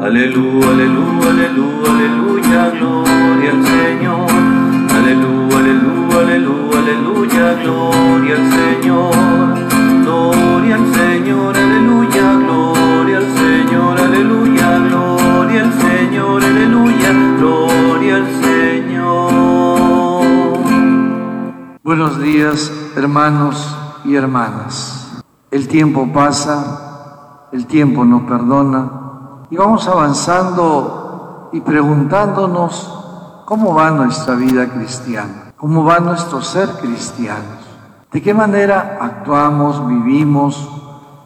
Aleluya, aleluya, aleluya, aleluya, gloria al Señor. Aleluya, aleluya, aleluya, aleluya, gloria al Señor. Gloria al Señor, aleluya, gloria al Señor, aleluya, gloria al Señor, aleluya, gloria al Señor. Buenos días, hermanos y hermanas. El tiempo pasa, el tiempo nos perdona y vamos avanzando y preguntándonos cómo va nuestra vida cristiana, cómo va nuestro ser cristianos, de qué manera actuamos, vivimos,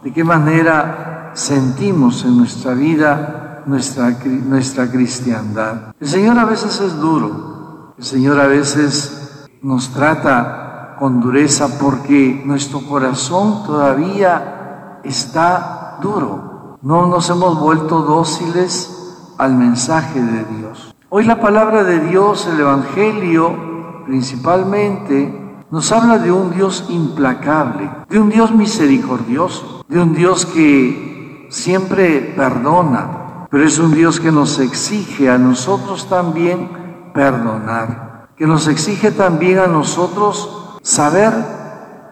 de qué manera sentimos en nuestra vida nuestra, nuestra cristiandad. El Señor a veces es duro, el Señor a veces nos trata con dureza porque nuestro corazón todavía está duro. No nos hemos vuelto dóciles al mensaje de Dios. Hoy la palabra de Dios, el Evangelio principalmente, nos habla de un Dios implacable, de un Dios misericordioso, de un Dios que siempre perdona, pero es un Dios que nos exige a nosotros también perdonar, que nos exige también a nosotros saber,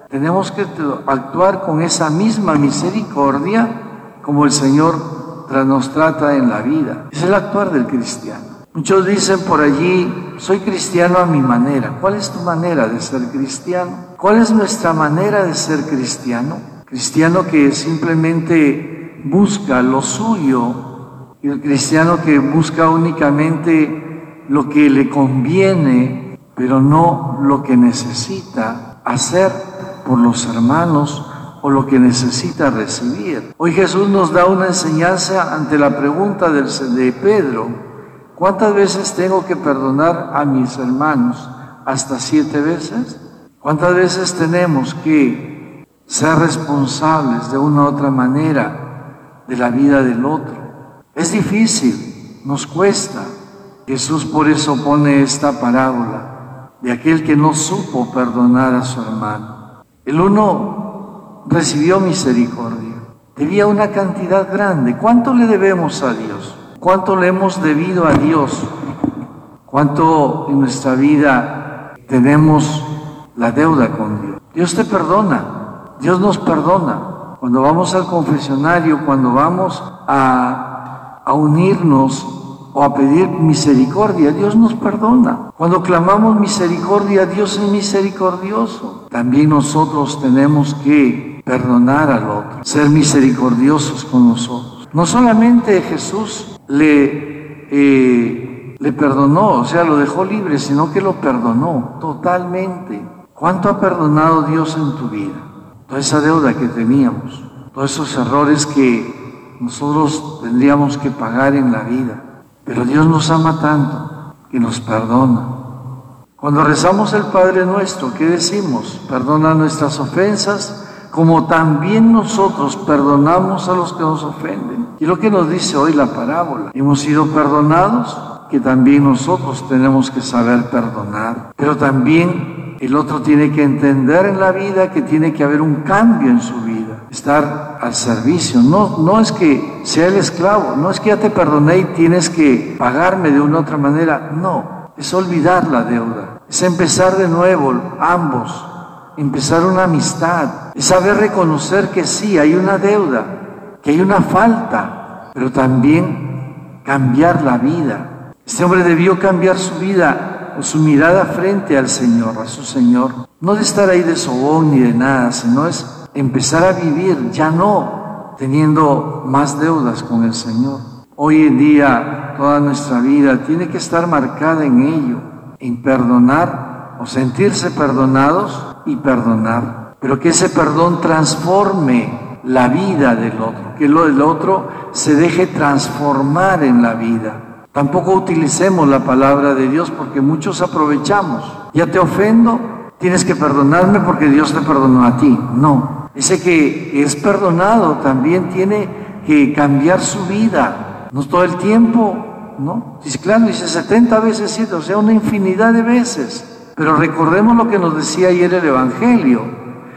tenemos que actuar con esa misma misericordia como el Señor nos trata en la vida. Es el actuar del cristiano. Muchos dicen por allí, soy cristiano a mi manera. ¿Cuál es tu manera de ser cristiano? ¿Cuál es nuestra manera de ser cristiano? Cristiano que simplemente busca lo suyo el cristiano que busca únicamente lo que le conviene, pero no lo que necesita hacer por los hermanos o lo que necesita recibir. Hoy Jesús nos da una enseñanza ante la pregunta de Pedro, ¿cuántas veces tengo que perdonar a mis hermanos? ¿Hasta siete veces? ¿Cuántas veces tenemos que ser responsables de una u otra manera de la vida del otro? Es difícil, nos cuesta. Jesús por eso pone esta parábola de aquel que no supo perdonar a su hermano. El uno recibió misericordia. Debía una cantidad grande. ¿Cuánto le debemos a Dios? ¿Cuánto le hemos debido a Dios? ¿Cuánto en nuestra vida tenemos la deuda con Dios? Dios te perdona. Dios nos perdona. Cuando vamos al confesionario, cuando vamos a, a unirnos o a pedir misericordia, Dios nos perdona. Cuando clamamos misericordia, Dios es misericordioso. También nosotros tenemos que perdonar al otro, ser misericordiosos con nosotros. No solamente Jesús le, eh, le perdonó, o sea, lo dejó libre, sino que lo perdonó totalmente. ¿Cuánto ha perdonado Dios en tu vida? Toda esa deuda que teníamos, todos esos errores que nosotros tendríamos que pagar en la vida. Pero Dios nos ama tanto que nos perdona. Cuando rezamos el Padre nuestro, ¿qué decimos? Perdona nuestras ofensas como también nosotros perdonamos a los que nos ofenden. Y lo que nos dice hoy la parábola, hemos sido perdonados, que también nosotros tenemos que saber perdonar. Pero también el otro tiene que entender en la vida que tiene que haber un cambio en su vida, estar al servicio. No, no es que sea el esclavo, no es que ya te perdoné y tienes que pagarme de una otra manera, no, es olvidar la deuda, es empezar de nuevo ambos empezar una amistad, es saber reconocer que sí, hay una deuda, que hay una falta, pero también cambiar la vida. Este hombre debió cambiar su vida o su mirada frente al Señor, a su Señor. No de estar ahí de sobón ni de nada, sino es empezar a vivir, ya no teniendo más deudas con el Señor. Hoy en día toda nuestra vida tiene que estar marcada en ello, en perdonar o sentirse perdonados y perdonar, pero que ese perdón transforme la vida del otro, que lo del otro se deje transformar en la vida. Tampoco utilicemos la palabra de Dios porque muchos aprovechamos. Ya te ofendo, tienes que perdonarme porque Dios te perdonó a ti. No, ese que es perdonado también tiene que cambiar su vida. No todo el tiempo, ¿no? Dice, claro, dice 70 veces 7, o sea, una infinidad de veces. Pero recordemos lo que nos decía ayer el Evangelio.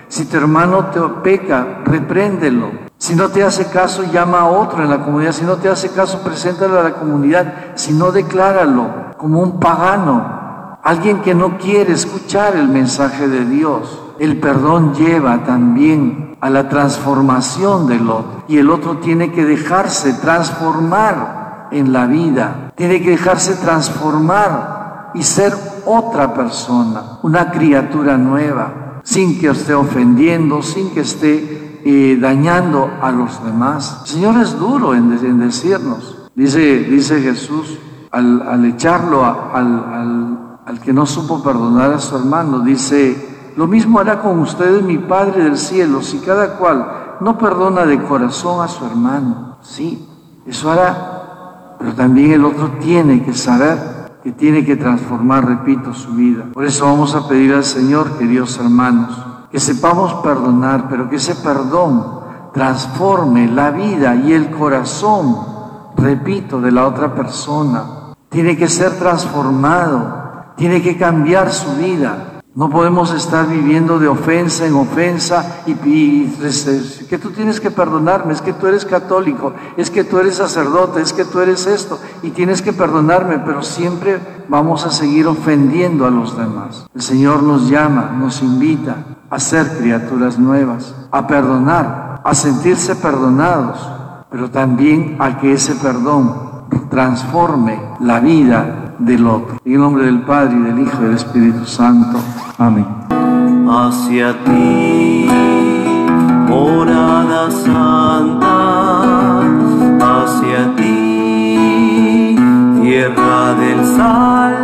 Si tu hermano te peca, repréndelo. Si no te hace caso, llama a otro en la comunidad. Si no te hace caso, preséntalo a la comunidad. Si no, decláralo como un pagano, alguien que no quiere escuchar el mensaje de Dios. El perdón lleva también a la transformación del otro. Y el otro tiene que dejarse transformar en la vida. Tiene que dejarse transformar y ser otra persona, una criatura nueva, sin que esté ofendiendo, sin que esté eh, dañando a los demás. El Señor es duro en, decirnos. Dice, dice Jesús al, echarlo al, al que no supo perdonar a su hermano, dice, lo mismo hará con ustedes mi Padre del cielo, si cada cual no perdona de corazón a su hermano. Sí, eso hará, pero también el otro tiene que saber que tiene que transformar, repito, su vida. Por eso vamos a pedir al Señor, queridos hermanos, que sepamos perdonar, pero que ese perdón transforme la vida y el corazón, repito, de la otra persona. Tiene que ser transformado, tiene que cambiar su vida. No podemos estar viviendo de ofensa en ofensa y, que tú tienes que perdonarme, es que tú eres católico, es que tú eres sacerdote, es que tú eres esto y tienes que perdonarme, pero siempre vamos a seguir ofendiendo a los demás. El Señor nos llama, nos invita a ser criaturas nuevas, a perdonar, a sentirse perdonados, pero también a que ese perdón transforme la vida del otro. En el nombre del Padre y del Hijo y del Espíritu Santo. Amén. Hacia ti, morada santa, hacia ti, tierra del sal